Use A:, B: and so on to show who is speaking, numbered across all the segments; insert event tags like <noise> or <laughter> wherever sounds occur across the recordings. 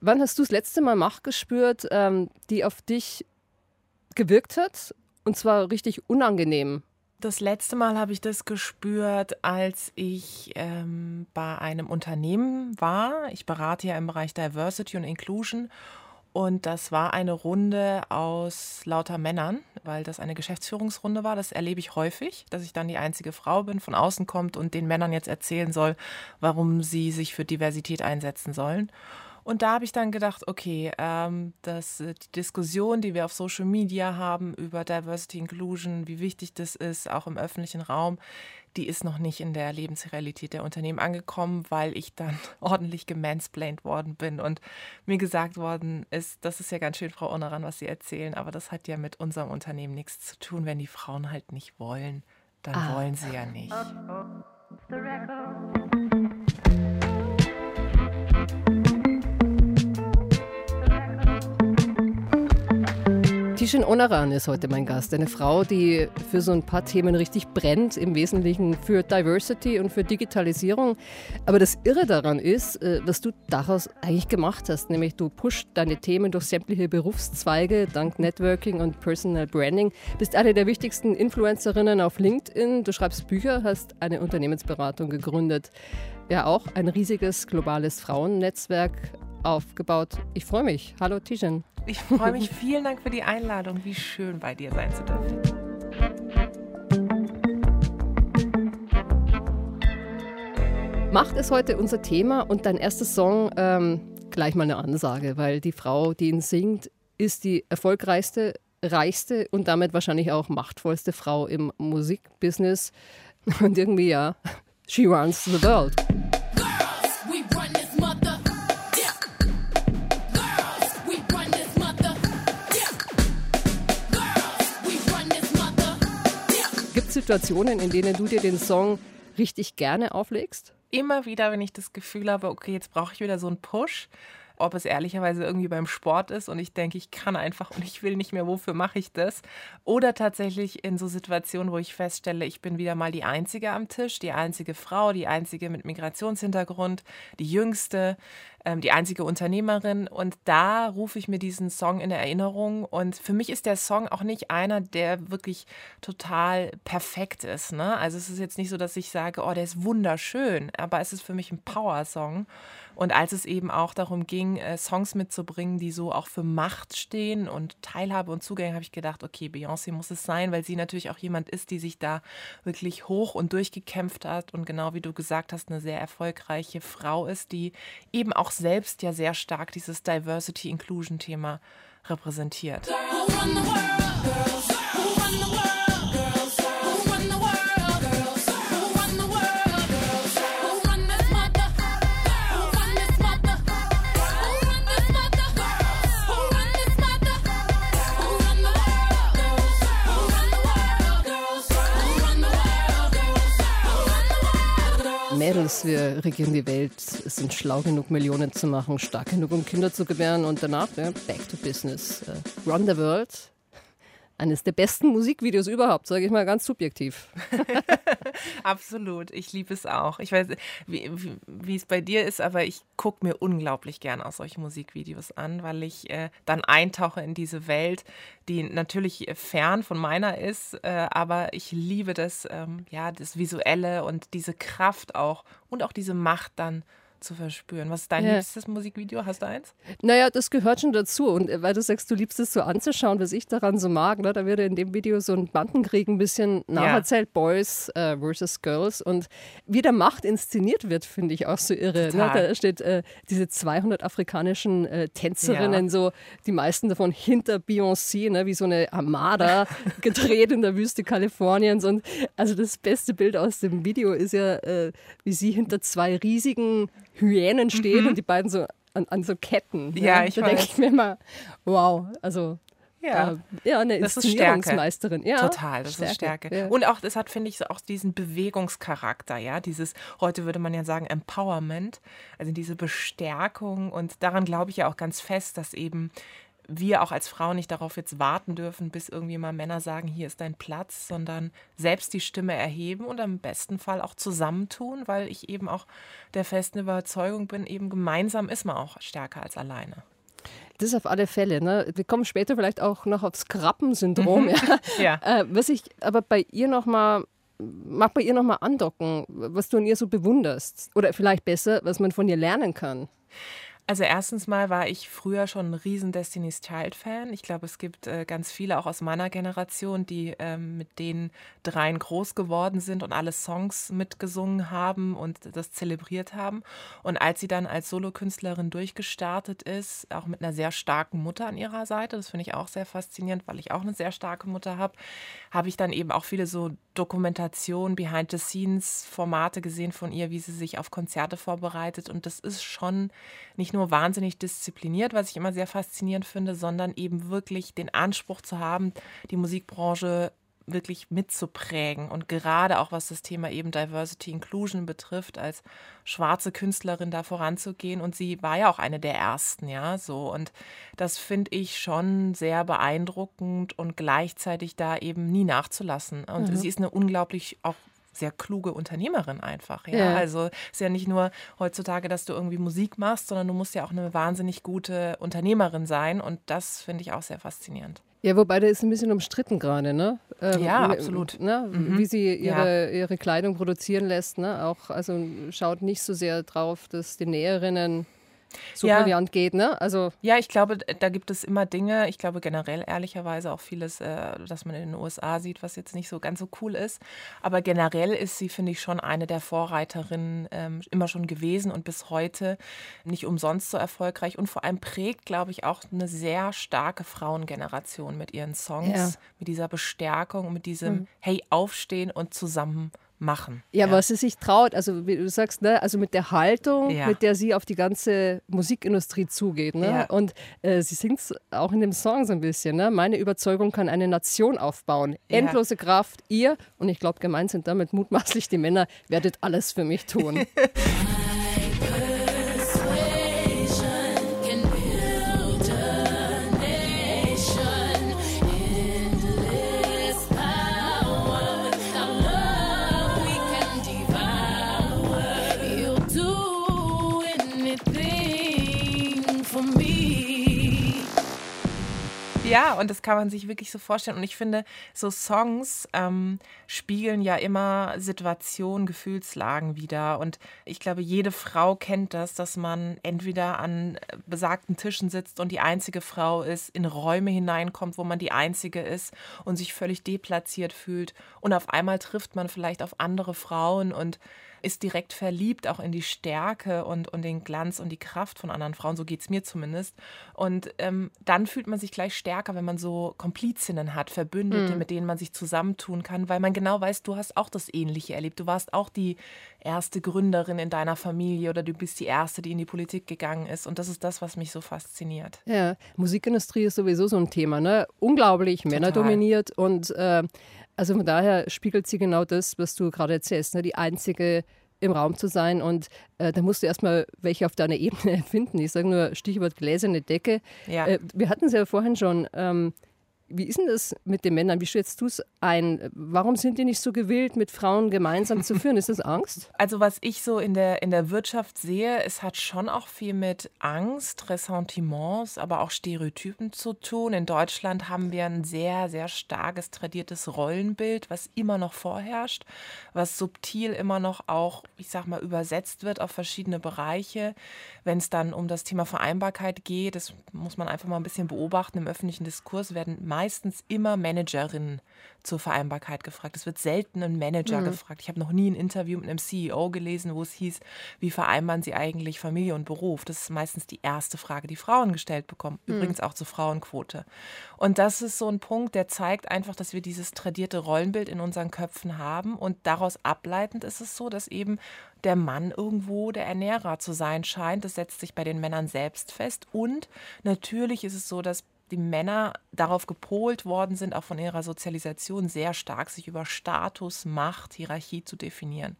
A: Wann hast du das letzte Mal Macht gespürt, ähm, die auf dich gewirkt hat? Und zwar richtig unangenehm.
B: Das letzte Mal habe ich das gespürt, als ich ähm, bei einem Unternehmen war. Ich berate ja im Bereich Diversity und Inclusion. Und das war eine Runde aus lauter Männern, weil das eine Geschäftsführungsrunde war. Das erlebe ich häufig, dass ich dann die einzige Frau bin, von außen kommt und den Männern jetzt erzählen soll, warum sie sich für Diversität einsetzen sollen. Und da habe ich dann gedacht, okay, ähm, dass äh, die Diskussion, die wir auf Social Media haben über Diversity Inclusion, wie wichtig das ist, auch im öffentlichen Raum, die ist noch nicht in der Lebensrealität der Unternehmen angekommen, weil ich dann <laughs> ordentlich gemansplained worden bin und mir gesagt worden ist, das ist ja ganz schön, Frau Onneran, was Sie erzählen, aber das hat ja mit unserem Unternehmen nichts zu tun. Wenn die Frauen halt nicht wollen, dann ah. wollen sie ja nicht. Oh, oh,
A: Tishin Onaran ist heute mein Gast. Eine Frau, die für so ein paar Themen richtig brennt, im Wesentlichen für Diversity und für Digitalisierung. Aber das Irre daran ist, äh, was du daraus eigentlich gemacht hast, nämlich du pusht deine Themen durch sämtliche Berufszweige, dank Networking und Personal Branding, bist eine der wichtigsten Influencerinnen auf LinkedIn, du schreibst Bücher, hast eine Unternehmensberatung gegründet. Ja, auch ein riesiges globales Frauennetzwerk aufgebaut. Ich freue mich. Hallo Tishin.
B: Ich freue mich. <laughs> Vielen Dank für die Einladung. Wie schön bei dir sein zu dürfen.
A: Macht ist heute unser Thema und dein erster Song ähm, gleich mal eine Ansage, weil die Frau, die ihn singt, ist die erfolgreichste, reichste und damit wahrscheinlich auch machtvollste Frau im Musikbusiness. <laughs> Und irgendwie ja, she runs the world. Situationen, in denen du dir den Song richtig gerne auflegst?
B: Immer wieder, wenn ich das Gefühl habe, okay, jetzt brauche ich wieder so einen Push. Ob es ehrlicherweise irgendwie beim Sport ist und ich denke, ich kann einfach und ich will nicht mehr, wofür mache ich das? Oder tatsächlich in so Situationen, wo ich feststelle, ich bin wieder mal die Einzige am Tisch, die einzige Frau, die einzige mit Migrationshintergrund, die jüngste, ähm, die einzige Unternehmerin. Und da rufe ich mir diesen Song in Erinnerung. Und für mich ist der Song auch nicht einer, der wirklich total perfekt ist. Ne? Also es ist jetzt nicht so, dass ich sage, oh, der ist wunderschön, aber es ist für mich ein Power-Song. Und als es eben auch darum ging, äh, Songs mitzubringen, die so auch für Macht stehen und Teilhabe und Zugänge, habe ich gedacht, okay, Beyoncé muss es sein, weil sie natürlich auch jemand ist, die sich da wirklich hoch und durchgekämpft hat und genau wie du gesagt hast, eine sehr erfolgreiche Frau ist, die eben auch selbst ja sehr stark dieses Diversity-Inclusion-Thema repräsentiert. Girl,
A: Mädels, wir regieren die Welt, sind schlau genug, Millionen zu machen, stark genug, um Kinder zu gebären. Und danach ja, back to business. Uh, run the world, eines der besten Musikvideos überhaupt, sage ich mal ganz subjektiv. <laughs>
B: Absolut, ich liebe es auch. Ich weiß, wie, wie, es bei dir ist, aber ich gucke mir unglaublich gern auch solche Musikvideos an, weil ich äh, dann eintauche in diese Welt, die natürlich fern von meiner ist, äh, aber ich liebe das, ähm, ja, das Visuelle und diese Kraft auch und auch diese Macht dann zu verspüren. Was ist dein ja. liebstes Musikvideo? Hast du eins?
A: Naja, das gehört schon dazu. Und äh, weil du sagst, du liebst es so anzuschauen, was ich daran so mag, ne? da wird in dem Video so ein Bandenkrieg ein bisschen nacherzählt, ja. Boys äh, versus Girls. Und wie der Macht inszeniert wird, finde ich auch so irre. Ne? Da steht äh, diese 200 afrikanischen äh, Tänzerinnen, ja. so die meisten davon hinter Beyoncé, ne? wie so eine Armada <laughs> gedreht in der Wüste Kaliforniens. Und also das beste Bild aus dem Video ist ja, äh, wie sie hinter zwei riesigen Hyänen steht mhm. und die beiden so an, an so Ketten.
B: Ne? Ja, ich
A: da denke ich mir immer, wow, also
B: ja,
A: äh, ja eine
B: das ist Stärke.
A: Ja,
B: Total, das Stärke. ist Stärke. Ja. Und auch, das hat, finde ich, auch diesen Bewegungscharakter, ja, dieses, heute würde man ja sagen, Empowerment, also diese Bestärkung und daran glaube ich ja auch ganz fest, dass eben wir auch als Frauen nicht darauf jetzt warten dürfen, bis irgendwie mal Männer sagen, hier ist dein Platz, sondern selbst die Stimme erheben und im besten Fall auch zusammentun, weil ich eben auch der festen Überzeugung bin, eben gemeinsam ist man auch stärker als alleine.
A: Das auf alle Fälle. Ne? Wir kommen später vielleicht auch noch aufs Krabbensyndrom. Mhm. ja. <laughs> ja. Äh, was ich aber bei ihr nochmal mag bei ihr nochmal andocken, was du an ihr so bewunderst. Oder vielleicht besser, was man von ihr lernen kann.
B: Also erstens mal war ich früher schon ein riesen Destiny's Child Fan. Ich glaube, es gibt äh, ganz viele auch aus meiner Generation, die ähm, mit den dreien groß geworden sind und alle Songs mitgesungen haben und das zelebriert haben. Und als sie dann als Solokünstlerin durchgestartet ist, auch mit einer sehr starken Mutter an ihrer Seite, das finde ich auch sehr faszinierend, weil ich auch eine sehr starke Mutter habe, habe ich dann eben auch viele so Dokumentationen, Behind-the-Scenes-Formate gesehen von ihr, wie sie sich auf Konzerte vorbereitet. Und das ist schon nicht nur wahnsinnig diszipliniert, was ich immer sehr faszinierend finde, sondern eben wirklich den Anspruch zu haben, die Musikbranche wirklich mitzuprägen. Und gerade auch was das Thema eben Diversity Inclusion betrifft, als schwarze Künstlerin da voranzugehen. Und sie war ja auch eine der ersten, ja, so. Und das finde ich schon sehr beeindruckend und gleichzeitig da eben nie nachzulassen. Und mhm. sie ist eine unglaublich auch sehr kluge Unternehmerin einfach. Ja? ja? Also ist ja nicht nur heutzutage, dass du irgendwie Musik machst, sondern du musst ja auch eine wahnsinnig gute Unternehmerin sein. Und das finde ich auch sehr faszinierend.
A: Ja, wobei der ist ein bisschen umstritten gerade, ne?
B: Ähm, ja, absolut.
A: Ne? Mhm. Wie sie ihre, ja. ihre Kleidung produzieren lässt, ne? Auch, also schaut nicht so sehr drauf, dass die Näherinnen so ja. brillant geht, ne?
B: Also ja, ich glaube, da gibt es immer Dinge, ich glaube generell ehrlicherweise auch vieles, äh, das man in den USA sieht, was jetzt nicht so ganz so cool ist. Aber generell ist sie, finde ich, schon eine der Vorreiterinnen ähm, immer schon gewesen und bis heute nicht umsonst so erfolgreich und vor allem prägt, glaube ich, auch eine sehr starke Frauengeneration mit ihren Songs, ja. mit dieser Bestärkung, mit diesem hm. Hey, aufstehen und zusammen machen.
A: Ja, ja, was sie sich traut, also wie du sagst, ne, also mit der Haltung, ja. mit der sie auf die ganze Musikindustrie zugeht. Ne? Ja. Und äh, sie singt auch in dem Song so ein bisschen. Ne? Meine Überzeugung kann eine Nation aufbauen. Endlose Kraft, ihr, und ich glaube, gemeint sind damit mutmaßlich die Männer, werdet alles für mich tun. <laughs>
B: Ja, und das kann man sich wirklich so vorstellen. Und ich finde, so Songs ähm, spiegeln ja immer Situationen, Gefühlslagen wieder. Und ich glaube, jede Frau kennt das, dass man entweder an besagten Tischen sitzt und die einzige Frau ist, in Räume hineinkommt, wo man die einzige ist und sich völlig deplatziert fühlt. Und auf einmal trifft man vielleicht auf andere Frauen und ist direkt verliebt auch in die Stärke und, und den Glanz und die Kraft von anderen Frauen. So geht es mir zumindest. Und ähm, dann fühlt man sich gleich stärker, wenn man so Komplizinnen hat, Verbündete, mhm. mit denen man sich zusammentun kann, weil man genau weiß, du hast auch das Ähnliche erlebt. Du warst auch die erste Gründerin in deiner Familie oder du bist die erste, die in die Politik gegangen ist. Und das ist das, was mich so fasziniert.
A: Ja, Musikindustrie ist sowieso so ein Thema, ne? Unglaublich männerdominiert und äh, also von daher spiegelt sie genau das, was du gerade erzählst, ne? die einzige im Raum zu sein. Und äh, da musst du erstmal welche auf deiner Ebene <laughs> finden. Ich sage nur Stichwort gläserne Decke. Ja. Äh, wir hatten es ja vorhin schon. Ähm, wie ist denn das mit den Männern? Wie schätzt du es ein? Warum sind die nicht so gewillt, mit Frauen gemeinsam zu führen? Ist das Angst? <laughs>
B: Also was ich so in der, in der Wirtschaft sehe, es hat schon auch viel mit Angst, Ressentiments, aber auch Stereotypen zu tun. In Deutschland haben wir ein sehr, sehr starkes tradiertes Rollenbild, was immer noch vorherrscht, was subtil immer noch auch, ich sag mal, übersetzt wird auf verschiedene Bereiche. Wenn es dann um das Thema Vereinbarkeit geht, das muss man einfach mal ein bisschen beobachten. Im öffentlichen Diskurs werden meistens immer Managerinnen zur Vereinbarkeit gefragt. Es wird selten ein Manager mhm. gefragt. Ich habe noch nie ein Interview mit einem CEO gelesen, wo es hieß, wie vereinbaren Sie eigentlich Familie und Beruf? Das ist meistens die erste Frage, die Frauen gestellt bekommen. Mhm. Übrigens auch zur Frauenquote. Und das ist so ein Punkt, der zeigt einfach, dass wir dieses tradierte Rollenbild in unseren Köpfen haben. Und daraus ableitend ist es so, dass eben der Mann irgendwo der Ernährer zu sein scheint. Das setzt sich bei den Männern selbst fest. Und natürlich ist es so, dass die Männer darauf gepolt worden sind, auch von ihrer Sozialisation sehr stark, sich über Status, Macht, Hierarchie zu definieren.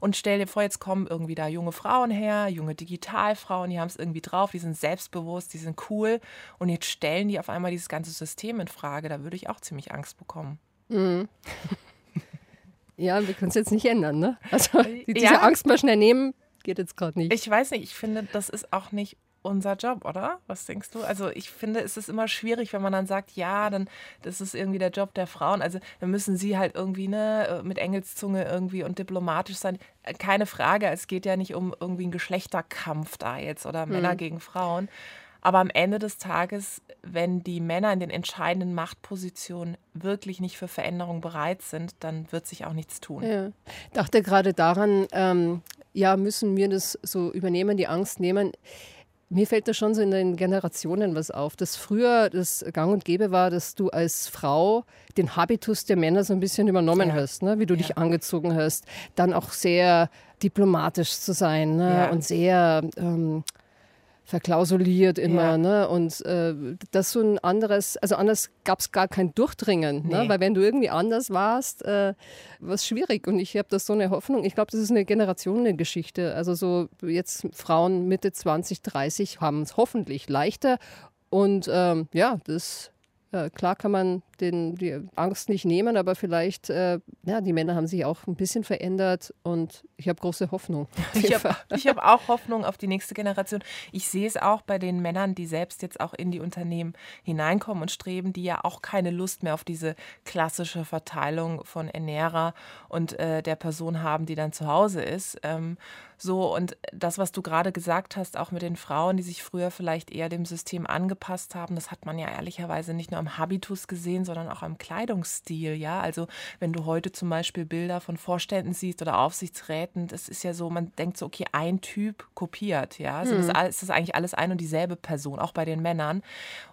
B: Und stell dir vor, jetzt kommen irgendwie da junge Frauen her, junge Digitalfrauen, die haben es irgendwie drauf, die sind selbstbewusst, die sind cool. Und jetzt stellen die auf einmal dieses ganze System in Frage. Da würde ich auch ziemlich Angst bekommen. Mhm. <laughs>
A: ja, wir können es jetzt nicht ändern, ne? Also diese ja. Angst mal schnell nehmen, geht jetzt gerade nicht.
B: Ich weiß nicht, ich finde, das ist auch nicht unser Job, oder? Was denkst du? Also ich finde, es ist immer schwierig, wenn man dann sagt, ja, dann das ist irgendwie der Job der Frauen. Also dann müssen sie halt irgendwie ne mit Engelszunge irgendwie und diplomatisch sein. Keine Frage, es geht ja nicht um irgendwie einen Geschlechterkampf da jetzt oder Männer mhm. gegen Frauen. Aber am Ende des Tages, wenn die Männer in den entscheidenden Machtpositionen wirklich nicht für Veränderung bereit sind, dann wird sich auch nichts tun.
A: Ja. Ich dachte gerade daran, ähm, ja, müssen wir das so übernehmen, die Angst nehmen. Mir fällt da schon so in den Generationen was auf, dass früher das Gang und Gäbe war, dass du als Frau den Habitus der Männer so ein bisschen übernommen ja. hast, ne? wie du ja. dich angezogen hast. Dann auch sehr diplomatisch zu sein ne? und sehr ähm, verklausuliert immer. Ja. Ne? Und äh, das so ein anderes, also anders gab es gar kein Durchdringen, ne? nee. ne? weil wenn du irgendwie anders warst, äh, war es schwierig. Und ich habe das so eine Hoffnung, ich glaube, das ist eine Generationengeschichte. Also so jetzt Frauen Mitte 20, 30 haben es hoffentlich leichter. Und ähm, ja, das äh, klar kann man den, die Angst nicht nehmen, aber vielleicht, äh, ja, die Männer haben sich auch ein bisschen verändert und ich habe große Hoffnung. <laughs>
B: Ich habe hab auch Hoffnung auf die nächste Generation. Ich sehe es auch bei den Männern, die selbst jetzt auch in die Unternehmen hineinkommen und streben, die ja auch keine Lust mehr auf diese klassische Verteilung von Ernährer und äh, der Person haben, die dann zu Hause ist. Ähm, so, und das, was du gerade gesagt hast, auch mit den Frauen, die sich früher vielleicht eher dem System angepasst haben, das hat man ja ehrlicherweise nicht nur am Habitus gesehen, sondern auch am Kleidungsstil. Ja, also wenn du heute zum Beispiel Bilder von Vorständen siehst oder Aufsichtsräten, das ist ja so, man denkt so, okay, ein Typ kopiert. Ja, also mhm. das ist eigentlich alles ein und dieselbe Person, auch bei den Männern.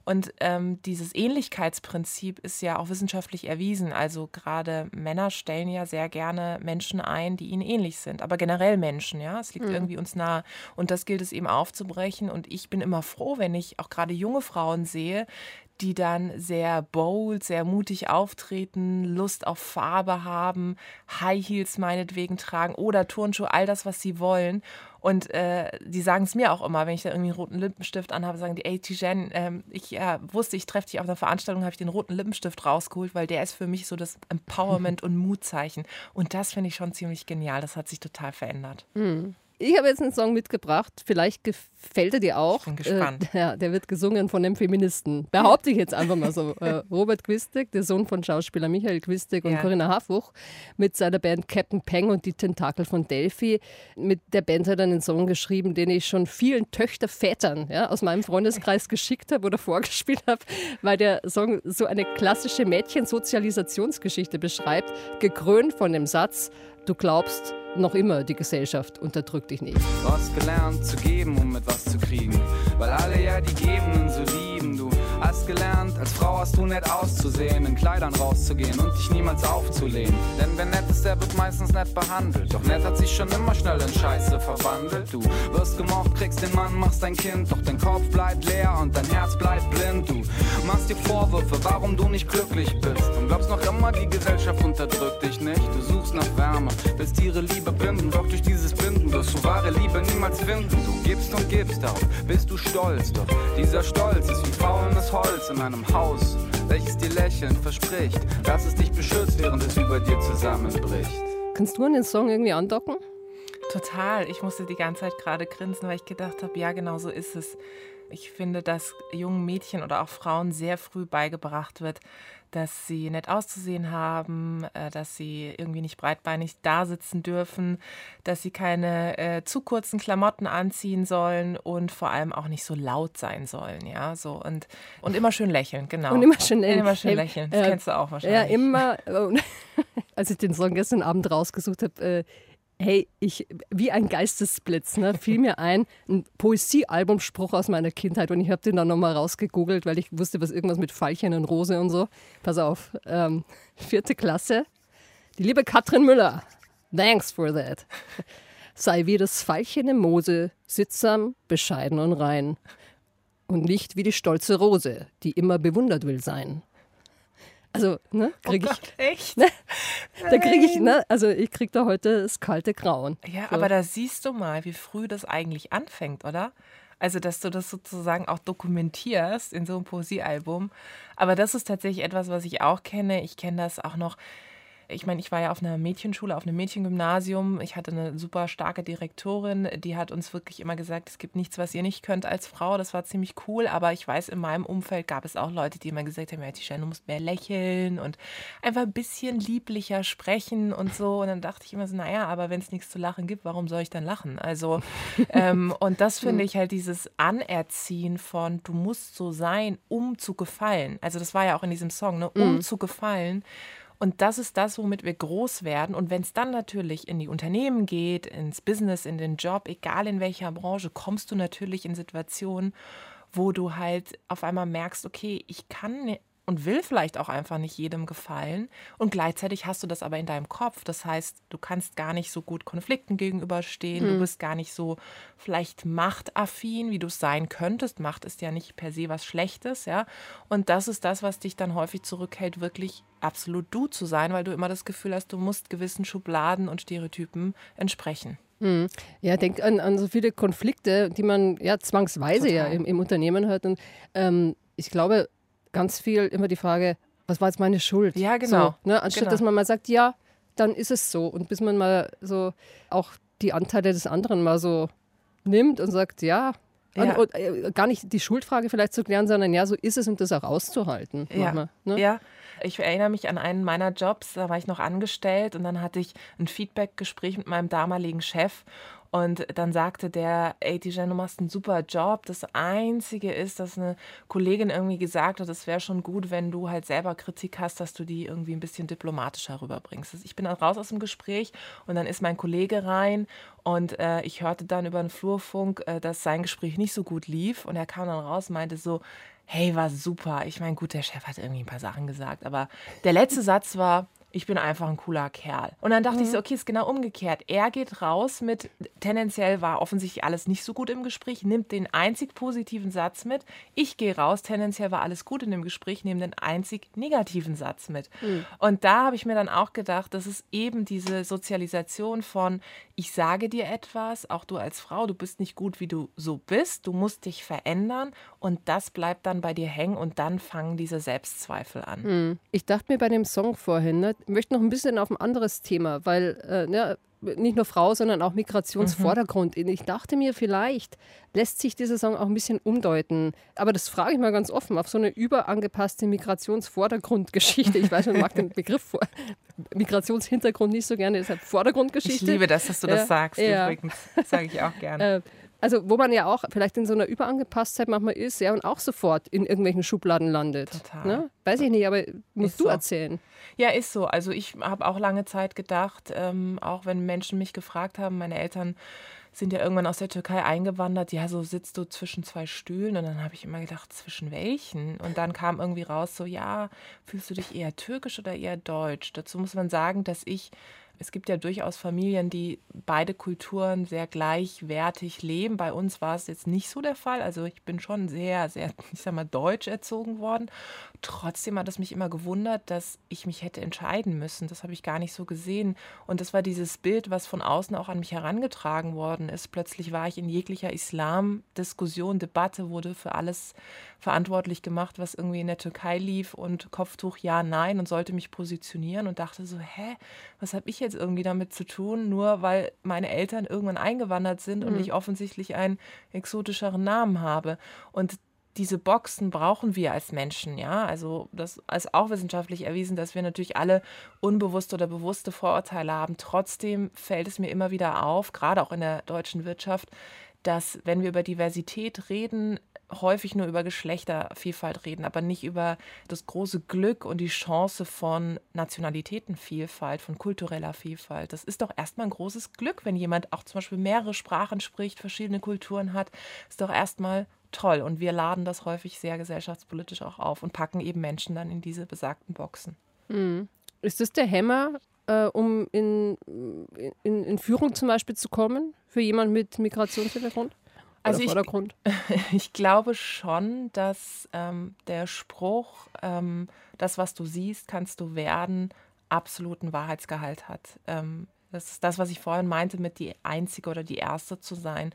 B: Und ähm, dieses Ähnlichkeitsprinzip ist ja auch wissenschaftlich erwiesen. Also gerade Männer stellen ja sehr gerne Menschen ein, die ihnen ähnlich sind, aber generell Menschen, ja. Es liegt mhm. irgendwie uns nahe. Und das gilt es eben aufzubrechen. Und ich bin immer froh, wenn ich auch gerade junge Frauen sehe, die dann sehr bold, sehr mutig auftreten, Lust auf Farbe haben, High Heels meinetwegen tragen oder Turnschuhe, all das, was sie wollen. Und äh, die sagen es mir auch immer, wenn ich da irgendwie einen roten Lippenstift anhabe, sagen die, ey Tijen, ähm, ich ja, wusste, ich treffe dich auf einer Veranstaltung, habe ich den roten Lippenstift rausgeholt, weil der ist für mich so das Empowerment <laughs> und Mutzeichen. Und das finde ich schon ziemlich genial. Das hat sich total verändert.
A: Mhm. Ich habe jetzt einen Song mitgebracht. Vielleicht gefällt er dir auch. Ich
B: bin gespannt.
A: Äh, <laughs> ja, der wird gesungen von einem Feministen. Behaupte ich jetzt einfach mal so. <laughs> Äh, Robert Quistek, der Sohn von Schauspieler Michael Quistek und ja. Corinna Harfuch, mit seiner Band Captain Peng und die Tentakel von Delphi. Mit der Band hat er einen Song geschrieben, den ich schon vielen Töchtervätern ja, aus meinem Freundeskreis geschickt habe oder <laughs> vorgespielt habe, weil der Song so eine klassische Mädchensozialisationsgeschichte beschreibt, gekrönt von dem Satz, du glaubst, noch immer die Gesellschaft unterdrückt dich nicht.
C: Du hast gelernt zu geben, um etwas zu kriegen, weil alle ja die Gebenden so lieben. Du hast gelernt, als Frau hast du nett auszusehen, in Kleidern rauszugehen und dich niemals aufzulehnen. Denn wer nett ist, der wird meistens nett behandelt. Doch nett hat sich schon immer schnell in Scheiße verwandelt. Du wirst gemocht, kriegst den Mann, machst dein Kind, doch dein Kopf bleibt leer und dein Herz bleibt blind. Du machst dir Vorwürfe, warum du nicht glücklich bist und glaubst noch immer, die Gesellschaft unterdrückt dich nicht. Du suchst nach Wärme, willst ihre Liebe Liebe binden, doch durch dieses Binden wirst du wahre Liebe niemals finden. Du gibst und gibst, darauf bist du stolz, doch dieser Stolz ist wie faulendes Holz in einem Haus, welches dir lächelnd verspricht, dass es dich beschützt, während es über dir zusammenbricht.
A: Kannst du an den Song irgendwie andocken?
B: Total. Ich musste die ganze Zeit gerade grinsen, weil ich gedacht habe, ja, genau so ist es. Ich finde, dass jungen Mädchen oder auch Frauen sehr früh beigebracht wird, dass sie nett auszusehen haben, äh, dass sie irgendwie nicht breitbeinig da sitzen dürfen, dass sie keine äh, zu kurzen Klamotten anziehen sollen und vor allem auch nicht so laut sein sollen, ja, so und und immer schön lächeln, genau.
A: Und immer schön,
B: immer schön lächeln. Das äh, kennst du auch wahrscheinlich.
A: Ja, immer. <laughs> als ich den Song gestern Abend rausgesucht habe, äh, hey, ich, wie ein Geistesblitz, ne, fiel mir ein, ein Poesiealbumspruch aus meiner Kindheit und ich habe den dann nochmal rausgegoogelt, weil ich wusste, was irgendwas mit Veilchen und Rose und so. Pass auf, ähm, vierte Klasse. Die liebe Katrin Müller, thanks for that. Sei wie das Veilchen im Mose, sittsam, bescheiden und rein. und nicht wie die stolze Rose, die immer bewundert will sein. Also, ne, kriege
B: oh
A: ich.
B: Gott, echt? <laughs>
A: Ne, da kriege ich, ne, also ich kriege da heute das kalte Grauen.
B: Ja,
A: so.
B: aber da siehst du mal, wie früh das eigentlich anfängt, oder? Also, dass du das sozusagen auch dokumentierst in so einem Poesiealbum. Aber das ist tatsächlich etwas, was ich auch kenne. Ich kenne das auch noch ich meine, ich war ja auf einer Mädchenschule, auf einem Mädchengymnasium. Ich hatte eine super starke Direktorin, die hat uns wirklich immer gesagt, es gibt nichts, was ihr nicht könnt als Frau. Das war ziemlich cool, aber ich weiß, in meinem Umfeld gab es auch Leute, die immer gesagt haben, ja, Tisha, du musst mehr lächeln und einfach ein bisschen lieblicher sprechen und so. Und dann dachte ich immer so, naja, aber wenn es nichts zu lachen gibt, warum soll ich dann lachen? Also, <laughs> ähm, und das finde ich halt dieses Anerziehen von, du musst so sein, um zu gefallen. Also das war ja auch in diesem Song, ne? um mhm. zu gefallen. Und das ist das, womit wir groß werden. Und wenn es dann natürlich in die Unternehmen geht, ins Business, in den Job, egal in welcher Branche, kommst du natürlich in Situationen, wo du halt auf einmal merkst, okay, ich kann und will vielleicht auch einfach nicht jedem gefallen. Und gleichzeitig hast du das aber in deinem Kopf. Das heißt, du kannst gar nicht so gut Konflikten gegenüberstehen. Mhm. Du bist gar nicht so vielleicht machtaffin, wie du es sein könntest. Macht ist ja nicht per se was Schlechtes, ja. Und das ist das, was dich dann häufig zurückhält, wirklich absolut du zu sein, weil du immer das Gefühl hast, du musst gewissen Schubladen und Stereotypen entsprechen.
A: Mhm. Ja, denk an, an so viele Konflikte, die man ja zwangsweise Total. ja im, im Unternehmen hat. Und ähm, ich glaube, ganz viel immer die Frage, was war jetzt meine Schuld?
B: Ja, genau.
A: So, ne? Anstatt
B: genau.
A: dass man mal sagt, ja, dann ist es so. Und bis man mal so auch die Anteile des anderen mal so nimmt und sagt, ja, ja. Und, äh, gar nicht die Schuldfrage vielleicht zu klären, sondern ja, so ist es und das auch auszuhalten.
B: Ja, manchmal, ne? ja. Ich erinnere mich an einen meiner Jobs, da war ich noch angestellt und dann hatte ich ein Feedback-Gespräch mit meinem damaligen Chef und dann sagte der, ey, Tijan, du machst einen super Job. Das Einzige ist, dass eine Kollegin irgendwie gesagt hat, es wäre schon gut, wenn du halt selber Kritik hast, dass du die irgendwie ein bisschen diplomatischer rüberbringst. Also ich bin dann raus aus dem Gespräch und dann ist mein Kollege rein und äh, ich hörte dann über den Flurfunk, äh, dass sein Gespräch nicht so gut lief und er kam dann raus und meinte so, hey, war super. Ich meine, gut, der Chef hat irgendwie ein paar Sachen gesagt, aber der letzte Satz war, ich bin einfach ein cooler Kerl. Und dann dachte mhm. ich so, okay, ist genau umgekehrt. Er geht raus mit, tendenziell war offensichtlich alles nicht so gut im Gespräch, nimmt den einzig positiven Satz mit. Ich gehe raus, tendenziell war alles gut in dem Gespräch, nehme den einzig negativen Satz mit. Mhm. Und da habe ich mir dann auch gedacht, das ist eben diese Sozialisation von, ich sage dir etwas, auch du als Frau, du bist nicht gut, wie du so bist, du musst dich verändern und das bleibt dann bei dir hängen und dann fangen diese Selbstzweifel an.
A: Mhm. Ich dachte mir bei dem Song vorhin, ne, möchte noch ein bisschen auf ein anderes Thema, weil äh, ne, nicht nur Frau, sondern auch Migrationsvordergrund. Mhm. Ich dachte mir, vielleicht lässt sich dieser Song auch ein bisschen umdeuten. Aber das frage ich mal ganz offen, auf so eine überangepasste Migrationsvordergrundgeschichte. Ich weiß, man mag den <laughs> Begriff Migrationshintergrund nicht so gerne, deshalb Vordergrundgeschichte.
B: Ich liebe das, dass du das sagst, ja. übrigens. Sage ich auch gerne. <laughs>
A: Äh, also wo man ja auch vielleicht in so einer Überangepasstheit manchmal ist, ja, und auch sofort in irgendwelchen Schubladen landet.
B: Total.
A: Ne? Weiß ich nicht, aber musst ist du so. erzählen.
B: Ja, ist so. Also ich habe auch lange Zeit gedacht, ähm, auch wenn Menschen mich gefragt haben, meine Eltern sind ja irgendwann aus der Türkei eingewandert, ja, so sitzt du zwischen zwei Stühlen und dann habe ich immer gedacht, zwischen welchen? Und dann kam irgendwie raus, so, ja, fühlst du dich eher türkisch oder eher deutsch? Dazu muss man sagen, dass ich es gibt ja durchaus Familien, die beide Kulturen sehr gleichwertig leben. Bei uns war es jetzt nicht so der Fall. Also ich bin schon sehr, sehr, <laughs> ich sag mal, deutsch erzogen worden. Trotzdem hat es mich immer gewundert, dass ich mich hätte entscheiden müssen. Das habe ich gar nicht so gesehen. Und das war dieses Bild, was von außen auch an mich herangetragen worden ist. Plötzlich war ich in jeglicher Islam-Diskussion, Debatte, wurde für alles verantwortlich gemacht, was irgendwie in der Türkei lief und Kopftuch ja, nein und sollte mich positionieren und dachte so, hä, was habe ich jetzt irgendwie damit zu tun, nur weil meine Eltern irgendwann eingewandert sind mhm. und ich offensichtlich einen exotischeren Namen habe. Und diese Boxen brauchen wir als Menschen, ja. Also das ist auch wissenschaftlich erwiesen, dass wir natürlich alle unbewusste oder bewusste Vorurteile haben. Trotzdem fällt es mir immer wieder auf, gerade auch in der deutschen Wirtschaft, dass wenn wir über Diversität reden, häufig nur über Geschlechtervielfalt reden, aber nicht über das große Glück und die Chance von Nationalitätenvielfalt, von kultureller Vielfalt. Das ist doch erstmal ein großes Glück, wenn jemand auch zum Beispiel mehrere Sprachen spricht, verschiedene Kulturen hat. Ist doch erstmal toll. Und wir laden das häufig sehr gesellschaftspolitisch auch auf und packen eben Menschen dann in diese besagten Boxen.
A: Mhm. Ist das der Hämmer, äh, um in, in, in Führung zum Beispiel zu kommen, für jemanden mit Migrationshintergrund? Also Vordergrund?
B: Ich, <laughs> ich, glaube schon, dass ähm, der Spruch, ähm, das, was du siehst, kannst du werden, absoluten Wahrheitsgehalt hat. Ähm, das ist das, was ich vorhin meinte, mit die Einzige oder die Erste zu sein.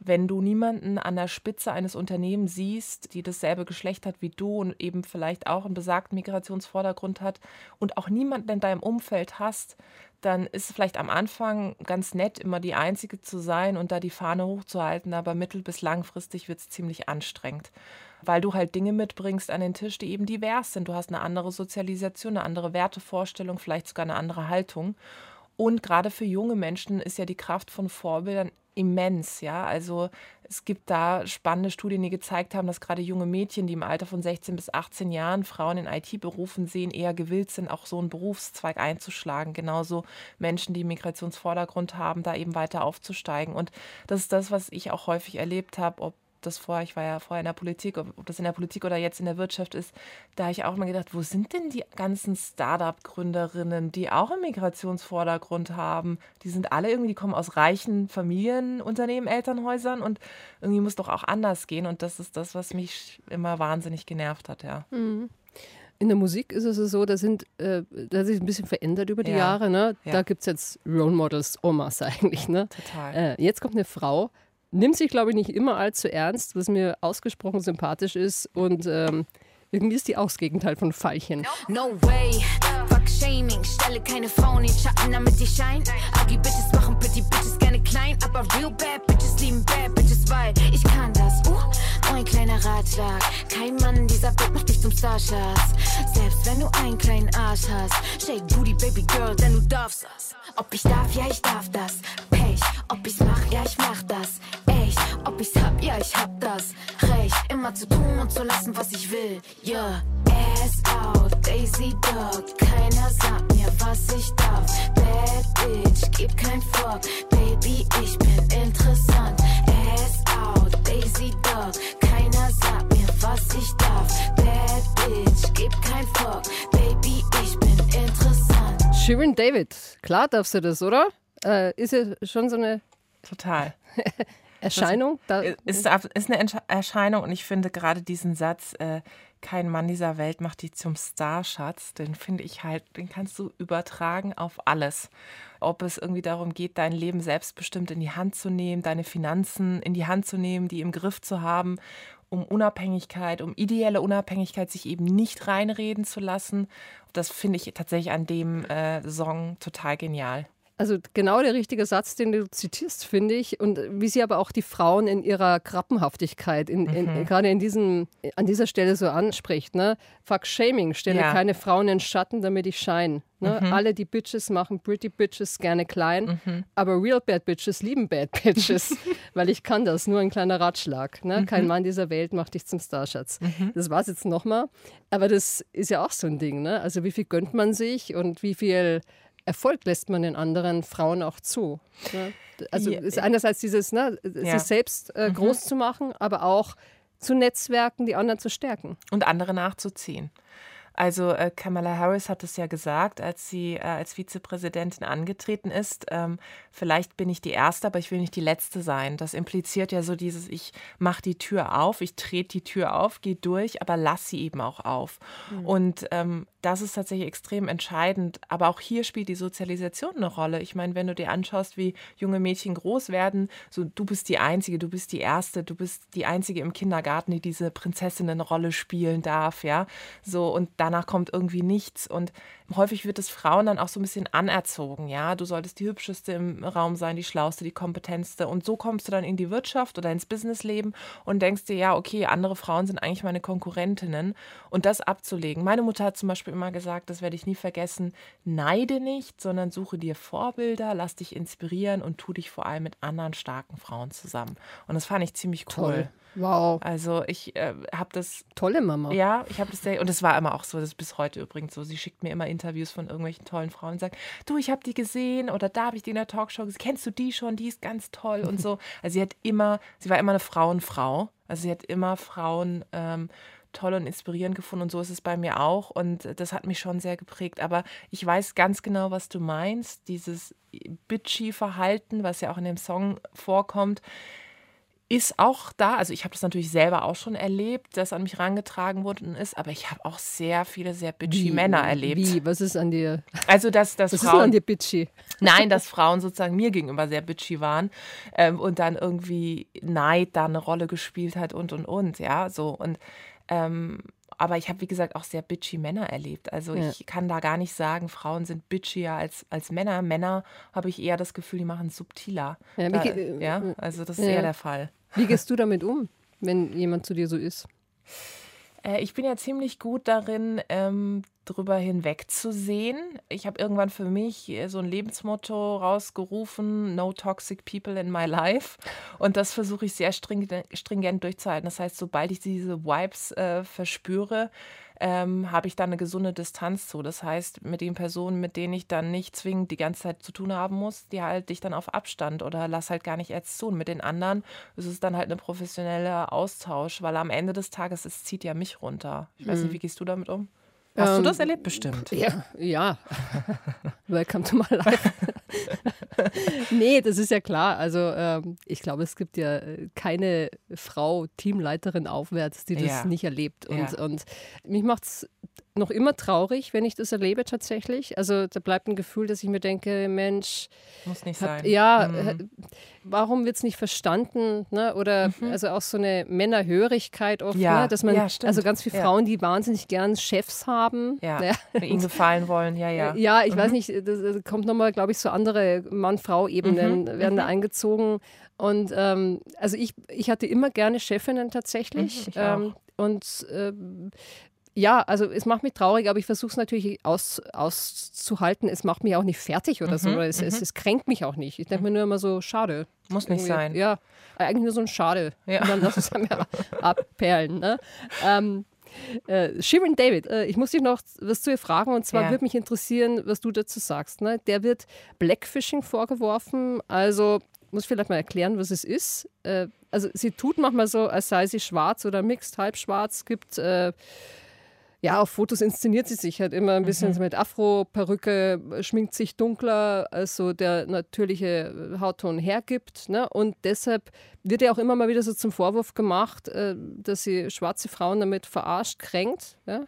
B: Wenn du niemanden an der Spitze eines Unternehmens siehst, die dasselbe Geschlecht hat wie du und eben vielleicht auch einen besagten Migrationsvordergrund hat und auch niemanden in deinem Umfeld hast, dann ist es vielleicht am Anfang ganz nett, immer die Einzige zu sein und da die Fahne hochzuhalten, aber mittel- bis langfristig wird es ziemlich anstrengend weil du halt Dinge mitbringst an den Tisch, die eben divers sind. Du hast eine andere Sozialisation, eine andere Wertevorstellung, vielleicht sogar eine andere Haltung. Und gerade für junge Menschen ist ja die Kraft von Vorbildern immens, ja. Also es gibt da spannende Studien, die gezeigt haben, dass gerade junge Mädchen, die im Alter von 16 bis 18 Jahren Frauen in IT-Berufen sehen, eher gewillt sind, auch so einen Berufszweig einzuschlagen. Genauso Menschen, die Migrationsvordergrund haben, da eben weiter aufzusteigen. Und das ist das, was ich auch häufig erlebt habe, ob das vorher, ich war ja vorher in der Politik, ob das in der Politik oder jetzt in der Wirtschaft ist, da habe ich auch mal gedacht, wo sind denn die ganzen Start-up-Gründerinnen, die auch einen Migrationsvordergrund haben? Die sind alle irgendwie, die kommen aus reichen Familienunternehmen, Elternhäusern und irgendwie muss doch auch anders gehen. Und das ist das, was mich immer wahnsinnig genervt hat, ja. Mhm.
A: In der Musik ist es so, da sind, äh, da hat sich ein bisschen verändert über die ja. Jahre. Ne? Ja. Da gibt es jetzt Role Models, Omas <laughs> eigentlich. Ne? Total. Äh, jetzt kommt eine Frau, nimmt sich, glaube ich, nicht immer allzu ernst, was mir ausgesprochen sympathisch ist. Und ähm, irgendwie ist die auch das Gegenteil von Veilchen. No way, fuck shaming, stelle keine Frauen in Schatten, damit die scheinen. Ugly Bitches machen pretty Bitches gerne klein, aber real bad Bitches lieben bad Bitches, weil ich kann das. Uh, ein kleiner Ratschlag, kein Mann in dieser Welt macht dich zum Starschatz. Selbst wenn du einen kleinen Arsch hast, shake booty, baby girl, denn du darfst das. Ob ich darf, ja ich darf das. Pech, ob ich's mach, ja ich mach das echt. Ob ich's hab, ja, ich hab das Recht. Immer zu tun und zu lassen, was ich will. Yeah. Ass out, Daisy Dog. Keiner sagt mir, was ich darf. Bad Bitch, gib kein Fuck. Baby, ich bin interessant. Ass out, Daisy Dog. Keiner sagt mir, was ich darf. Bad Bitch, gib kein Fuck. Baby, ich bin interessant. Shirin David, klar darfst du das, oder? Äh, ist ja schon so eine.
B: Total. <laughs>
A: Erscheinung?
B: Ist, ist eine Erscheinung und ich finde gerade diesen Satz, äh, kein Mann dieser Welt macht dich zum Starschatz, den finde ich halt, den kannst du übertragen auf alles. Ob es irgendwie darum geht, dein Leben selbstbestimmt in die Hand zu nehmen, deine Finanzen in die Hand zu nehmen, die im Griff zu haben, um Unabhängigkeit, um ideelle Unabhängigkeit sich eben nicht reinreden zu lassen. Das finde ich tatsächlich an dem äh, Song total genial.
A: Also genau der richtige Satz, den du zitierst, finde ich. Und wie sie aber auch die Frauen in ihrer Krappenhaftigkeit in, in, mhm. gerade in diesem, an dieser Stelle so anspricht. Ne? Fuck Shaming, stelle ja. keine Frauen in Schatten, damit ich scheine. Ne? Mhm. Alle die Bitches machen Pretty Bitches gerne klein, mhm. aber Real Bad Bitches lieben Bad <laughs> Bitches, weil ich kann das, nur ein kleiner Ratschlag. Ne? Kein mhm. Mann dieser Welt macht dich zum Starschatz. Mhm. Das war es jetzt nochmal. Aber das ist ja auch so ein Ding. Ne? Also wie viel gönnt man sich und wie viel Erfolg lässt man den anderen Frauen auch zu. Ne? Also ja. ist einerseits dieses, ne, ja. sich selbst äh, mhm. groß zu machen, aber auch zu Netzwerken, die anderen zu stärken.
B: Und andere nachzuziehen. Also äh, Kamala Harris hat es ja gesagt, als sie äh, als Vizepräsidentin angetreten ist. Ähm, vielleicht bin ich die Erste, aber ich will nicht die Letzte sein. Das impliziert ja so dieses, ich mache die Tür auf, ich trete die Tür auf, gehe durch, aber lass sie eben auch auf. Mhm. Und ähm, das ist tatsächlich extrem entscheidend. Aber auch hier spielt die Sozialisation eine Rolle. Ich meine, wenn du dir anschaust, wie junge Mädchen groß werden, so du bist die Einzige, du bist die Erste, du bist die Einzige im Kindergarten, die diese Prinzessinnenrolle spielen darf, ja. So und danach kommt irgendwie nichts. Und häufig wird es Frauen dann auch so ein bisschen anerzogen, ja. Du solltest die hübscheste im Raum sein, die schlauste, die kompetenteste. Und so kommst du dann in die Wirtschaft oder ins Businessleben und denkst dir, ja, okay, andere Frauen sind eigentlich meine Konkurrentinnen. Und das abzulegen. Meine Mutter hat zum Beispiel immer gesagt, das werde ich nie vergessen, neide nicht, sondern suche dir Vorbilder, lass dich inspirieren und tu dich vor allem mit anderen starken Frauen zusammen. Und das fand ich ziemlich cool. Toll.
A: Wow.
B: Also ich äh, habe das.
A: Tolle Mama.
B: Ja, ich habe das sehr. Und es war immer auch so, das ist bis heute übrigens so. Sie schickt mir immer Interviews von irgendwelchen tollen Frauen und sagt, du, ich habe die gesehen oder da habe ich die in der Talkshow gesehen. Kennst du die schon? Die ist ganz toll und so. <laughs> Also sie hat immer, sie war immer eine Frauenfrau. Also sie hat immer Frauen ähm, toll und inspirierend gefunden und so ist es bei mir auch und das hat mich schon sehr geprägt. Aber ich weiß ganz genau, was du meinst, dieses bitchy Verhalten, was ja auch in dem Song vorkommt. Ist auch da. Also ich habe das natürlich selber auch schon erlebt, dass an mich rangetragen worden ist, aber ich habe auch sehr viele sehr bitchy
A: Wie?
B: Männer erlebt.
A: Wie? Was ist an dir?
B: Also dass, dass
A: Was ist
B: Frauen
A: an dir bitchy? <laughs>
B: Nein, dass Frauen sozusagen mir gegenüber sehr bitchy waren ähm, und dann irgendwie Neid da eine Rolle gespielt hat und und und, ja, so und ähm, aber ich habe, wie gesagt, auch sehr bitchy Männer erlebt. Also
A: Ja.
B: ich kann da gar nicht sagen, Frauen sind bitchier als, als Männer. Männer habe ich eher das Gefühl, die machen es subtiler.
A: Ja,
B: Da, ja, also das ist
A: ja.
B: eher der Fall.
A: Wie gehst <laughs> du damit um, wenn jemand zu dir so ist?
B: Äh, ich bin ja ziemlich gut darin, ähm, drüber hinwegzusehen. Ich habe irgendwann für mich äh, so ein Lebensmotto rausgerufen, no toxic people in my life. Und das versuche ich sehr stringent, stringent durchzuhalten. Das heißt, sobald ich diese Vibes äh, verspüre, ähm, habe ich da eine gesunde Distanz zu. Das heißt, mit den Personen, mit denen ich dann nicht zwingend die ganze Zeit zu tun haben muss, die halte ich dann auf Abstand oder lass halt gar nicht erst zu. Und mit den anderen ist es dann halt ein professioneller Austausch, weil am Ende des Tages, es zieht ja mich runter. Ich weiß nicht, wie gehst du damit um? Hast du
A: Ähm,
B: das erlebt? Bestimmt.
A: Ja, ja. <laughs> Welcome to my life. <laughs> nee, das ist ja klar. Also ähm, ich glaube, es gibt ja äh, keine Frau, Teamleiterin aufwärts, die das
B: Ja.
A: nicht erlebt. Und,
B: Ja.
A: und mich macht es noch immer traurig, wenn ich das erlebe tatsächlich. Also da bleibt ein Gefühl, dass ich mir denke, Mensch,
B: Muss nicht
A: hab,
B: sein.
A: ja,
B: Mhm.
A: äh, warum wird es nicht verstanden? Ne? Oder also auch so eine Männerhörigkeit oft,
B: Ja,
A: ne? dass man,
B: ja,
A: also ganz viele
B: Ja.
A: Frauen, die wahnsinnig gern Chefs haben.
B: Ja,
A: Ne?
B: ihnen gefallen wollen, ja, ja.
A: Ja, ich weiß nicht, das, kommt nochmal, glaube ich, so andere Mann-Frau-Ebenen
B: Mhm,
A: werden da eingezogen. Und ähm, also ich, ich hatte immer gerne Chefinnen tatsächlich.
B: Mhm, ich
A: ähm, und ähm, ja, also es macht mich traurig, aber ich versuche es natürlich aus, auszuhalten. Es macht mich auch nicht fertig oder so.
B: Mhm,
A: Oder es, es, es kränkt mich auch nicht. Ich denke mir nur immer so, schade.
B: Muss nicht
A: Irgendwie.
B: sein.
A: Ja, eigentlich nur so ein Schade.
B: Ja.
A: Und dann lass es einem ja abperlen. Ne? Ähm, äh, Shirin David, äh, ich muss dich noch was zu ihr fragen und zwar
B: Ja.
A: würde mich interessieren, was du dazu sagst. Ne? Der wird Blackfishing vorgeworfen, also muss vielleicht mal erklären, was es ist. Äh, also sie tut manchmal so, als sei sie schwarz oder mixed, halb schwarz, gibt äh, ja, auf Fotos inszeniert sie sich halt immer ein bisschen so mit Afro, Perücke, schminkt sich dunkler, als so der natürliche Hautton hergibt. Ne? Und deshalb wird ihr auch immer mal wieder so zum Vorwurf gemacht, äh, dass sie schwarze Frauen damit verarscht, kränkt. Ja?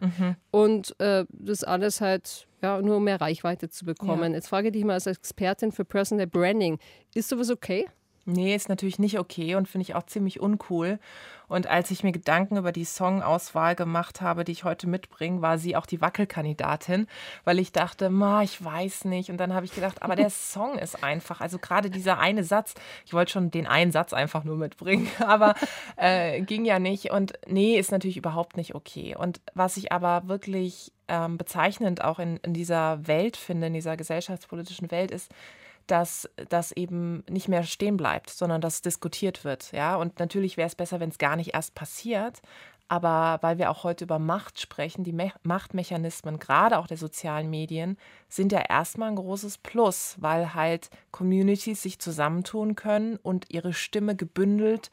A: Und äh, das alles halt ja, nur um mehr Reichweite zu bekommen. Jetzt frage ich dich mal als Expertin für Personal Branding, ist sowas okay?
B: Nee, ist natürlich nicht okay und finde ich auch ziemlich uncool. Und als ich mir Gedanken über die Songauswahl gemacht habe, die ich heute mitbringe, war sie auch die Wackelkandidatin, weil ich dachte, ma, ich weiß nicht. Und dann habe ich gedacht, aber der <laughs> Song ist einfach, also gerade dieser eine Satz, ich wollte schon den einen Satz einfach nur mitbringen, <laughs> aber äh, ging ja nicht. Und nee, ist natürlich überhaupt nicht okay. Und was ich aber wirklich ähm, bezeichnend auch in, in dieser Welt finde, in dieser gesellschaftspolitischen Welt, ist, dass das eben nicht mehr stehen bleibt, sondern dass diskutiert wird. Ja? Und natürlich wäre es besser, wenn es gar nicht erst passiert. Aber weil wir auch heute über Macht sprechen, die Me Machtmechanismen, gerade auch der sozialen Medien, sind ja erstmal ein großes Plus, weil halt Communities sich zusammentun können und ihre Stimme gebündelt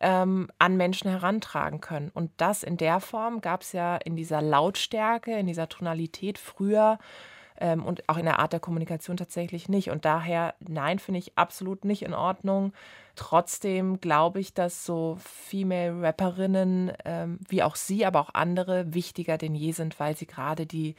B: ähm, an Menschen herantragen können. Und das in der Form gab es ja in dieser Lautstärke, in dieser Tonalität früher ähm, und auch in der Art der Kommunikation tatsächlich nicht. Und daher, nein, finde ich absolut nicht in Ordnung. Trotzdem glaube ich, dass so Female Rapperinnen ähm, wie auch sie, aber auch andere wichtiger denn je sind, weil sie gerade die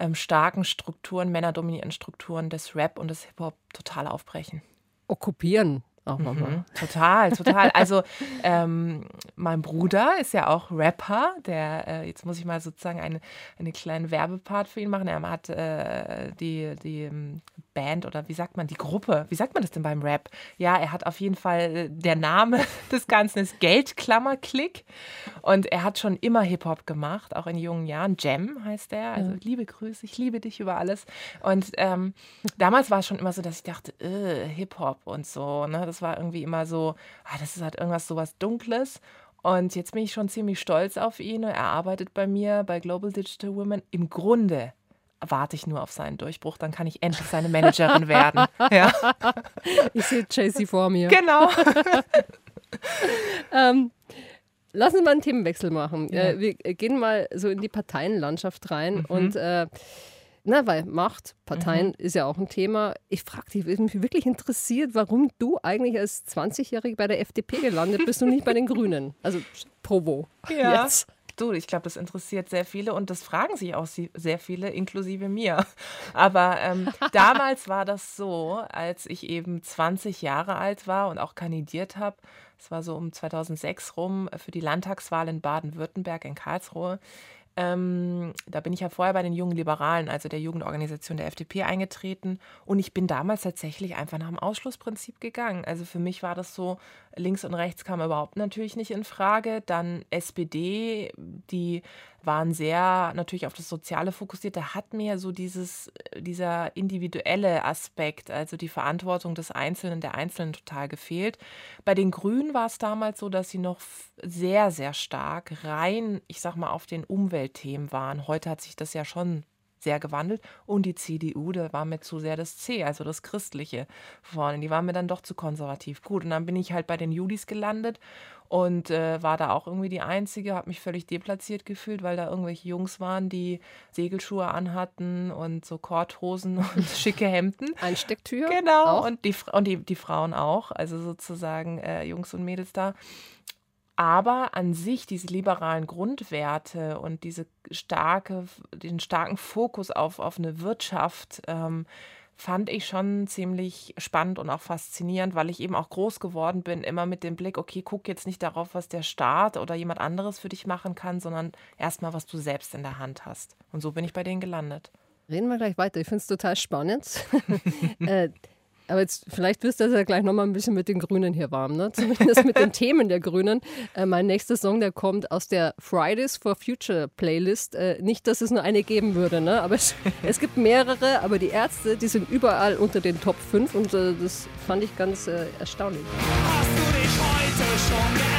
B: ähm, starken Strukturen, männerdominierten Strukturen des Rap und des Hip-Hop total aufbrechen.
A: Okkupieren auch.
B: Mhm, total, total. Also ähm, mein Bruder ist ja auch Rapper, der, äh, jetzt muss ich mal sozusagen eine, eine kleinen Werbepart für ihn machen. Er hat äh, die, die ähm, Band oder wie sagt man, die Gruppe, wie sagt man das denn beim Rap? Ja, er hat auf jeden Fall, äh, der Name <laughs> des Ganzen ist Geldklammerklick und er hat schon immer Hip-Hop gemacht, auch in jungen Jahren. Jam heißt er, also liebe Grüße, ich liebe dich über alles. Und ähm, damals war es schon immer so, dass ich dachte, äh, Hip-Hop und so, ne? Das war irgendwie immer so, ah, das ist halt irgendwas so was Dunkles. Und jetzt bin ich schon ziemlich stolz auf ihn. Er arbeitet bei mir bei Global Digital Women. Im Grunde warte ich nur auf seinen Durchbruch, dann kann ich endlich seine Managerin werden. <laughs> Ja,
A: Ich sehe Jay-Z vor mir.
B: genau. <laughs>
A: Ähm, lass uns mal einen Themenwechsel machen.
B: Ja.
A: Äh, wir gehen mal so in die Parteienlandschaft rein
B: Mhm.
A: und äh, na, weil Macht, Parteien mhm. ist ja auch ein Thema. Ich frage dich, mich wirklich interessiert, warum du eigentlich als 20-Jährige bei der FDP gelandet bist und nicht bei den Grünen. Also Provo.
B: Ja. Jetzt. Du, ich glaube, das interessiert sehr viele und das fragen sich auch sehr viele, inklusive mir. <laughs> Aber ähm, <laughs> damals war das so, als ich eben 20 Jahre alt war und auch kandidiert habe. Es war so um 2006 rum für die Landtagswahl in Baden-Württemberg in Karlsruhe. Ähm, da bin ich ja vorher bei den Jungen Liberalen, also der Jugendorganisation der FDP, eingetreten. Und ich bin damals tatsächlich einfach nach dem Ausschlussprinzip gegangen. Also für mich war das so, links und rechts kam überhaupt natürlich nicht in Frage. Dann SPD, die waren sehr natürlich auf das Soziale fokussiert. Da hat mir so dieses, dieser individuelle Aspekt, also die Verantwortung des Einzelnen, der Einzelnen total gefehlt. Bei den Grünen war es damals so, dass sie noch sehr, sehr stark rein, ich sag mal, auf den Umweltthemen waren. Heute hat sich das ja schon sehr gewandelt. Und die CDU, da war mir zu sehr das C, also das Christliche vorne. Die war mir dann doch zu konservativ. Gut, und dann bin ich halt bei den Judis gelandet und äh, war da auch irgendwie die Einzige, habe mich völlig deplatziert gefühlt, weil da irgendwelche Jungs waren, die Segelschuhe anhatten und so Korthosen und <laughs> schicke Hemden.
A: Einstecktür?
B: Genau, auch? und, die, und die, die Frauen auch, also sozusagen äh, Jungs und Mädels da. Aber an sich diese liberalen Grundwerte und diese starke, den starken Fokus auf, auf eine Wirtschaft, ähm, fand ich schon ziemlich spannend und auch faszinierend, weil ich eben auch groß geworden bin, immer mit dem Blick, okay, guck jetzt nicht darauf, was der Staat oder jemand anderes für dich machen kann, sondern erstmal, was du selbst in der Hand hast. Und so bin ich bei denen gelandet.
A: Reden wir gleich weiter. Ich finde es total spannend. <laughs> aber jetzt, vielleicht wirst du ja gleich nochmal ein bisschen mit den Grünen hier warm, ne? Zumindest mit den <laughs> Themen der Grünen. Äh, mein nächster Song, der kommt aus der Fridays for Future Playlist. Äh, nicht, dass es nur eine geben würde, ne? Aber es, <laughs> es, gibt mehrere, aber die Ärzte, die sind überall unter den Top 5 und äh, das fand ich ganz äh, erstaunlich.
D: Hast du dich heute schon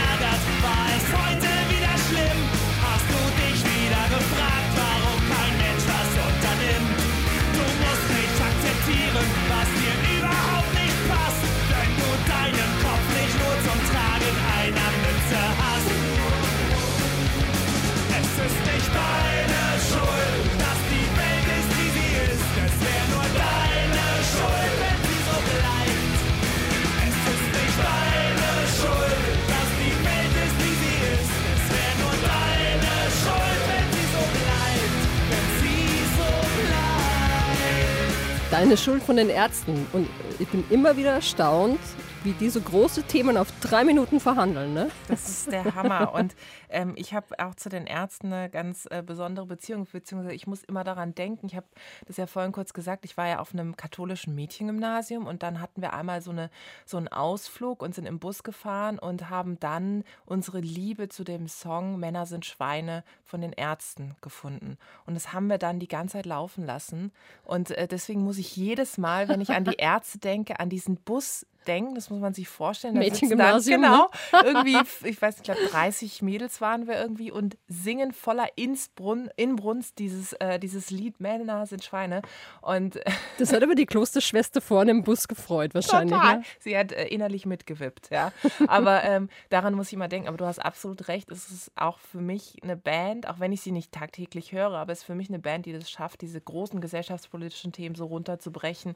A: Deine Schuld von den Ärzten. Und ich bin immer wieder erstaunt, wie diese große Themen auf drei Minuten verhandeln. Ne?
B: Das ist der Hammer. Und ähm, ich habe auch zu den Ärzten eine ganz äh, besondere Beziehung, beziehungsweise ich muss immer daran denken. Ich habe das ja vorhin kurz gesagt, ich war ja auf einem katholischen Mädchengymnasium und dann hatten wir einmal so, eine, so einen Ausflug und sind im Bus gefahren und haben dann unsere Liebe zu dem Song Männer sind Schweine von den Ärzten gefunden. Und das haben wir dann die ganze Zeit laufen lassen. Und äh, deswegen muss ich jedes Mal, wenn ich an die <laughs> Ärzte denke, an diesen Bus denken, das muss man sich vorstellen.
A: Mädchengymnasium.
B: Genau, ne? <laughs> irgendwie, ich weiß, ich glaube 30 Mädels waren wir irgendwie und singen voller Inbrunst, Inbrunst dieses, äh, dieses Lied Männer sind Schweine. Und <laughs>
A: das hat aber die Klosterschwester vorne im Bus gefreut wahrscheinlich.
B: Total. Ne? Sie hat äh, innerlich mitgewippt, ja. Aber ähm, daran muss ich mal denken. Aber du hast absolut recht. Es ist auch für mich eine Band, auch wenn ich sie nicht tagtäglich höre, aber es ist für mich eine Band, die das schafft, diese großen gesellschaftspolitischen Themen so runterzubrechen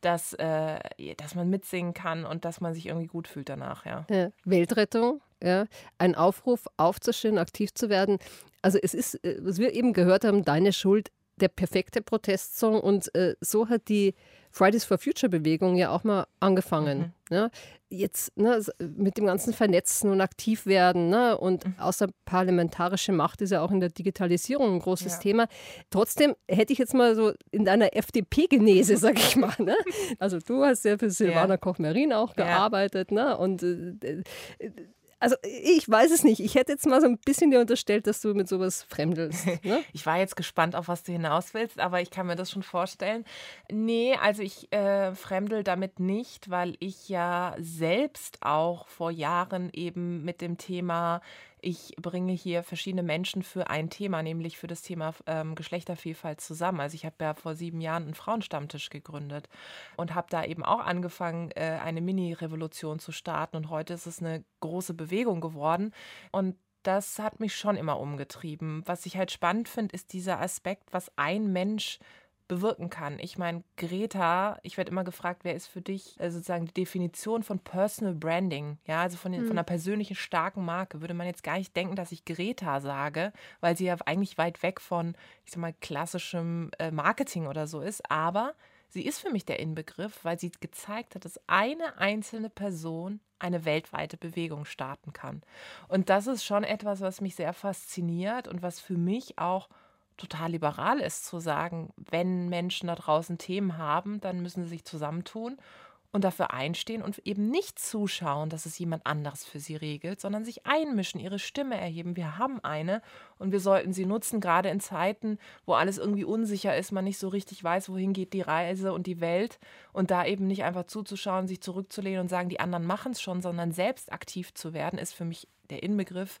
B: dass, äh, dass man mitsingen kann und dass man sich irgendwie gut fühlt danach. Ja.
A: ja. Weltrettung, ja. ein Aufruf aufzustehen, aktiv zu werden. Also es ist, äh, was wir eben gehört haben, deine Schuld, der perfekte Protestsong und äh, so hat die Fridays for Future Bewegung ja auch mal angefangen. Mhm. Ne? Jetzt ne, mit dem ganzen Vernetzen und aktiv werden ne? und mhm. außerparlamentarische Macht ist ja auch in der Digitalisierung ein großes ja. Thema. Trotzdem hätte ich jetzt mal so in deiner FDP-Genese, <laughs> sag ich mal. Ne? Also du hast ja für Silvana ja. Koch-Merin auch gearbeitet ne? und äh, also ich weiß es nicht. Ich hätte jetzt mal so ein bisschen dir unterstellt, dass du mit sowas fremdelst. <laughs> Ne?
B: ich war jetzt gespannt, auf was du hinaus willst, aber ich kann mir das schon vorstellen. Nee, also ich äh, fremdel damit nicht, weil ich ja selbst auch vor Jahren eben mit dem Thema ich bringe hier verschiedene Menschen für ein Thema, nämlich für das Thema ähm, Geschlechtervielfalt zusammen. Also ich habe ja vor sieben Jahren einen Frauenstammtisch gegründet und habe da eben auch angefangen, äh, eine Mini-Revolution zu starten. Und heute ist es eine große Bewegung geworden. Und das hat mich schon immer umgetrieben. Was ich halt spannend finde, ist dieser Aspekt, was ein Mensch bewirken kann. Ich meine, Greta, ich werde immer gefragt, wer ist für dich äh, sozusagen die Definition von Personal Branding, ja, also von, den, von einer persönlichen starken Marke. Würde man jetzt gar nicht denken, dass ich Greta sage, weil sie ja eigentlich weit weg von, ich sag mal, klassischem äh, Marketing oder so ist, aber sie ist für mich der Inbegriff, weil sie gezeigt hat, dass eine einzelne Person eine weltweite Bewegung starten kann. Und das ist schon etwas, was mich sehr fasziniert und was für mich auch total liberal ist, zu sagen, wenn Menschen da draußen Themen haben, dann müssen sie sich zusammentun und dafür einstehen und eben nicht zuschauen, dass es jemand anderes für sie regelt, sondern sich einmischen, ihre Stimme erheben. Wir haben eine und wir sollten sie nutzen, gerade in Zeiten, wo alles irgendwie unsicher ist, man nicht so richtig weiß, wohin geht die Reise und die Welt und da eben nicht einfach zuzuschauen, sich zurückzulehnen und sagen, die anderen machen es schon, sondern selbst aktiv zu werden, ist für mich der Inbegriff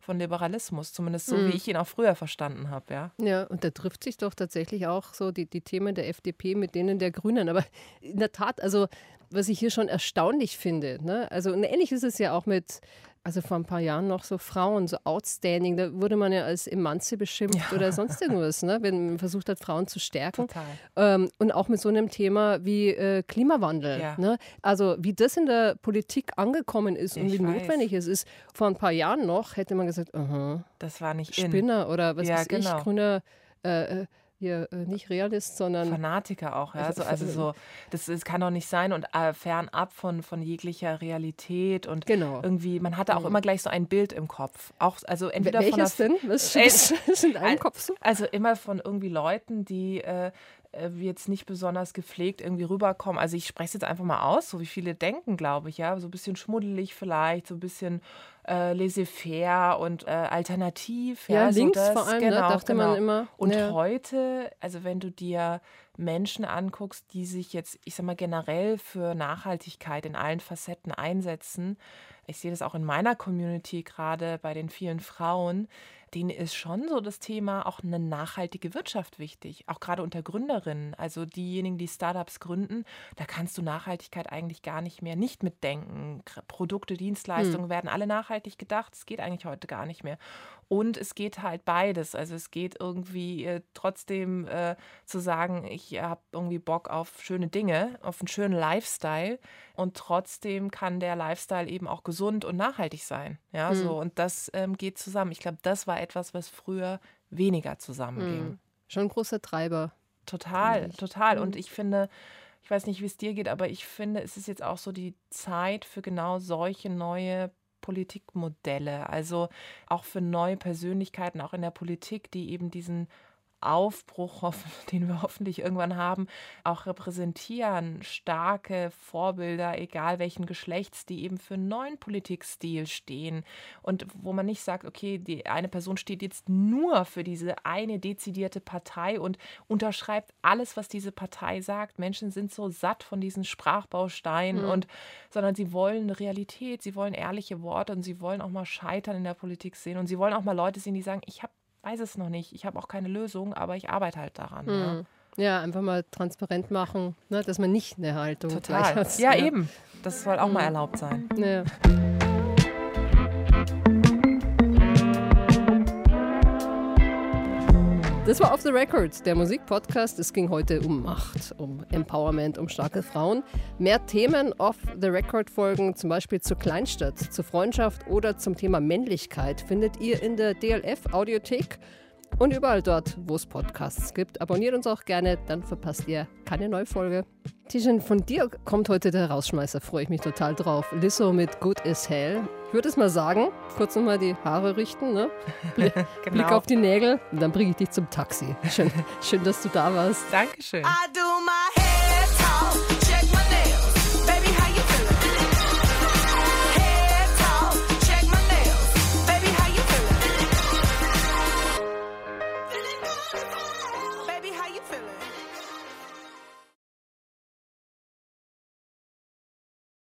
B: von Liberalismus, zumindest so, mhm. wie ich ihn auch früher verstanden habe, ja.
A: Ja, und da trifft sich doch tatsächlich auch so die, die Themen der FDP mit denen der Grünen. Aber in der Tat, also was ich hier schon erstaunlich finde, ne? also ähnlich ist es ja auch mit also vor ein paar Jahren noch so Frauen, so outstanding, da wurde man ja als Emanze beschimpft ja. oder sonst irgendwas, ne? wenn man versucht hat, Frauen zu stärken. Ähm, und auch mit so einem Thema wie äh, Klimawandel. Ja. Ne? Also wie das in der Politik angekommen ist ich und wie weiß. notwendig es ist. Vor ein paar Jahren noch hätte man gesagt, aha,
B: das war nicht
A: Spinner
B: in.
A: oder was ja, weiß genau. ich, grüner äh, äh hier äh, nicht Realist, sondern
B: Fanatiker auch, ja. Also, also so, das, das kann doch nicht sein und äh, fernab von, von jeglicher Realität und
A: genau.
B: irgendwie, man hatte auch mhm. immer gleich so ein Bild im Kopf. Auch, also entweder
A: Welches
B: von
A: einer, denn? Was äh, ist <laughs> in deinem Kopf so?
B: Also immer von irgendwie Leuten, die äh, äh, jetzt nicht besonders gepflegt irgendwie rüberkommen. Also ich spreche es jetzt einfach mal aus, so wie viele denken, glaube ich, ja, so ein bisschen schmuddelig vielleicht, so ein bisschen äh, laissez-faire und äh, alternativ.
A: Ja,
B: ja
A: links
B: so
A: vor allem, ne, genau, ne, dachte genau. man immer.
B: Und
A: ja.
B: heute, also wenn du dir Menschen anguckst, die sich jetzt, ich sag mal, generell für Nachhaltigkeit in allen Facetten einsetzen, ich sehe das auch in meiner Community gerade bei den vielen Frauen, denen ist schon so das Thema auch eine nachhaltige Wirtschaft wichtig, auch gerade unter Gründerinnen. Also diejenigen, die Startups gründen, da kannst du Nachhaltigkeit eigentlich gar nicht mehr nicht mitdenken. Produkte, Dienstleistungen hm. werden alle nachhaltig gedacht. Das geht eigentlich heute gar nicht mehr. Und es geht halt beides. Also es geht irgendwie äh, trotzdem äh, zu sagen, ich habe irgendwie Bock auf schöne Dinge, auf einen schönen Lifestyle. Und trotzdem kann der Lifestyle eben auch gesund und nachhaltig sein. Ja, mhm. so. Und das ähm, geht zusammen. Ich glaube, das war etwas, was früher weniger zusammenging. Mhm.
A: Schon ein großer Treiber.
B: Total, total. Und ich finde, ich weiß nicht, wie es dir geht, aber ich finde, es ist jetzt auch so die Zeit für genau solche neue Politikmodelle, also auch für neue Persönlichkeiten, auch in der Politik, die eben diesen Aufbruch, <laughs> den wir hoffentlich irgendwann haben, auch repräsentieren. Starke Vorbilder, egal welchen Geschlechts, die eben für einen neuen Politikstil stehen. Und wo man nicht sagt, okay, die eine Person steht jetzt nur für diese eine dezidierte Partei und unterschreibt alles, was diese Partei sagt. Menschen sind so satt von diesen Sprachbausteinen mhm. und sondern sie wollen eine Realität, sie wollen ehrliche Worte und sie wollen auch mal Scheitern in der Politik sehen und sie wollen auch mal Leute sehen, die sagen, ich habe weiß es noch nicht. Ich habe auch keine Lösung, aber ich arbeite halt daran. Mhm. Ja.
A: Hm. ja. einfach mal transparent machen, ne, dass man nicht eine Haltung
B: Total.
A: hat.
B: Ja, ja, eben. Das soll auch mhm. mal erlaubt sein.
A: Ja. Das war Off the Record, der Musikpodcast. Es ging heute um Macht, um Empowerment, um starke Frauen. Mehr Themen Off the Record Folgen, zum Beispiel zur Kleinstadt, zur Freundschaft oder zum Thema Männlichkeit, findet ihr in der DLF Audiothek und überall dort, wo es Podcasts gibt. Abonniert uns auch gerne, dann verpasst ihr keine neue Folge. Tijan, von dir kommt heute der Rausschmeißer, freue ich mich total drauf. Lizzo mit Good as Hell. Ich würde es mal sagen, kurz nochmal die Haare richten, ne? <laughs> Blick, genau. Blick auf die Nägel und dann bringe ich dich zum Taxi. Schön, <laughs> schön, dass du da warst.
B: Dankeschön. I do my